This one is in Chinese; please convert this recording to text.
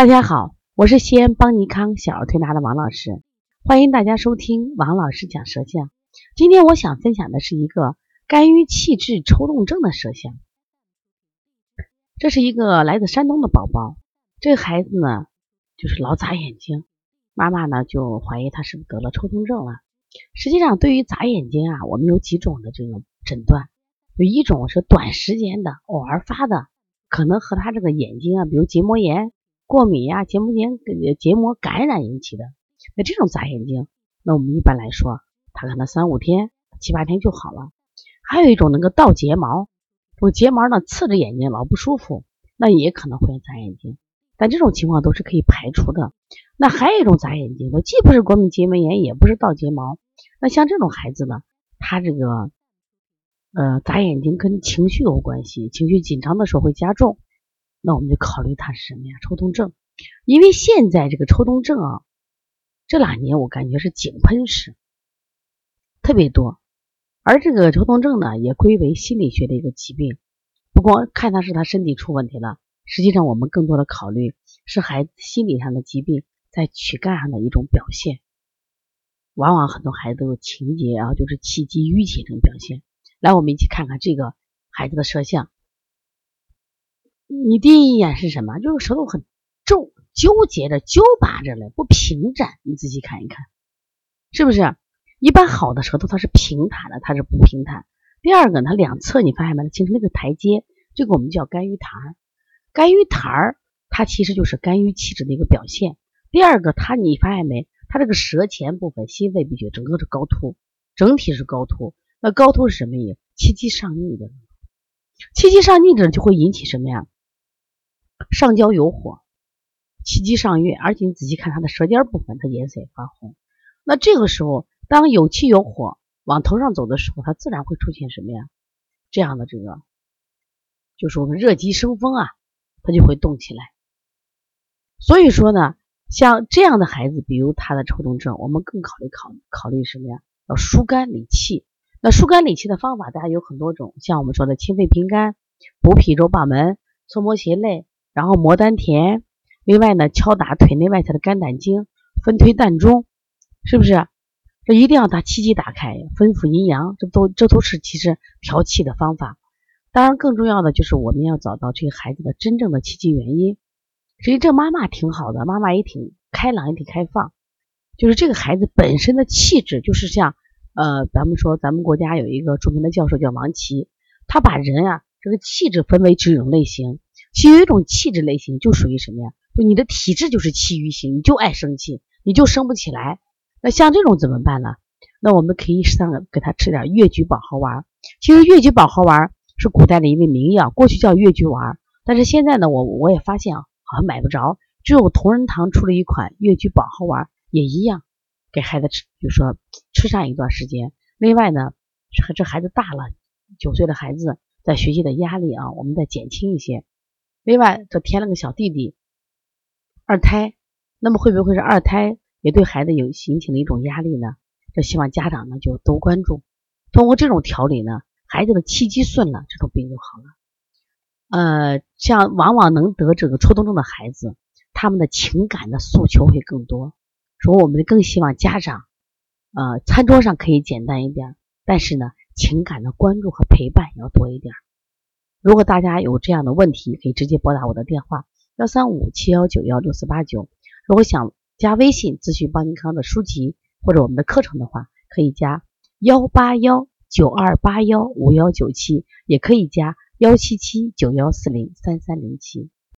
大家好，我是西安邦尼康小儿推拿的王老师，欢迎大家收听王老师讲舌象。今天我想分享的是一个肝郁气滞抽动症的舌象。这是一个来自山东的宝宝，这个孩子呢就是老眨眼睛，妈妈呢就怀疑他是不是得了抽动症了。实际上，对于眨眼睛啊，我们有几种的这个诊断，有一种是短时间的偶尔发的，可能和他这个眼睛啊，比如结膜炎。过敏呀，结膜炎、结膜感染引起的，那这种眨眼睛，那我们一般来说，他可能三五天、七八天就好了。还有一种能够倒睫毛，这个睫毛呢刺着眼睛老不舒服，那也可能会眨眼睛，但这种情况都是可以排除的。那还有一种眨眼睛，它既不是过敏结膜炎，也不是倒睫毛，那像这种孩子呢，他这个呃眨眼睛跟情绪有关系，情绪紧张的时候会加重。那我们就考虑他是什么呀？抽动症，因为现在这个抽动症啊，这两年我感觉是井喷式，特别多。而这个抽动症呢，也归为心理学的一个疾病。不光看他是他身体出问题了，实际上我们更多的考虑是孩子心理上的疾病在躯干上的一种表现。往往很多孩子都有情节啊，就是气机郁结这种表现。来，我们一起看看这个孩子的摄像。你第一眼是什么？就是舌头很皱，纠结着、揪拔着嘞，不平展。你仔细看一看，是不是？一般好的舌头它是平坦的，它是不平坦。第二个，它两侧你发现没？形成那个台阶，这个我们叫肝郁痰。肝郁痰儿，它其实就是肝郁气滞的一个表现。第二个，它你发现没？它这个舌前部分、心肺鼻穴整个是高凸，整体是高凸。那高凸是什么意思？气机上逆的，气机上逆的就会引起什么呀？上焦有火，气机上越，而且你仔细看它的舌尖部分，它颜色也发红。那这个时候，当有气有火往头上走的时候，它自然会出现什么呀？这样的这个，就是我们热极生风啊，它就会动起来。所以说呢，像这样的孩子，比如他的抽动症，我们更考虑考考虑什么呀？要疏肝理气。那疏肝理气的方法，大家有很多种，像我们说的清肺平肝、补脾揉把门、搓摩胁肋。然后摩丹田，另外呢，敲打腿内外侧的肝胆经，分推膻中，是不是？这一定要把气机打开，分府阴阳，这都这都是其实调气的方法。当然，更重要的就是我们要找到这个孩子的真正的气机原因。其实际这妈妈挺好的，妈妈也挺开朗，也挺开放。就是这个孩子本身的气质，就是像呃，咱们说咱们国家有一个著名的教授叫王琦，他把人啊这个气质分为几种类型。其实有一种气质类型，就属于什么呀？就你的体质就是气郁型，你就爱生气，你就生不起来。那像这种怎么办呢？那我们可以上给他吃点越橘保和丸。其实越橘保和丸是古代的一味名药，过去叫越橘丸，但是现在呢，我我也发现啊，好像买不着。只有同仁堂出了一款越橘保和丸，也一样给孩子吃，就说吃上一段时间。另外呢，这孩子大了，九岁的孩子在学习的压力啊，我们再减轻一些。另外，这添了个小弟弟，二胎，那么会不会是二胎也对孩子有形成了一种压力呢？这希望家长呢就多关注。通过这种调理呢，孩子的气机顺了，这种病就好了。呃，像往往能得这个抽动症的孩子，他们的情感的诉求会更多。说我们更希望家长，呃，餐桌上可以简单一点，但是呢，情感的关注和陪伴要多一点。如果大家有这样的问题，可以直接拨打我的电话幺三五七幺九幺六四八九。如果想加微信咨询邦尼康的书籍或者我们的课程的话，可以加幺八幺九二八幺五幺九七，也可以加幺七七九幺四零三三零七。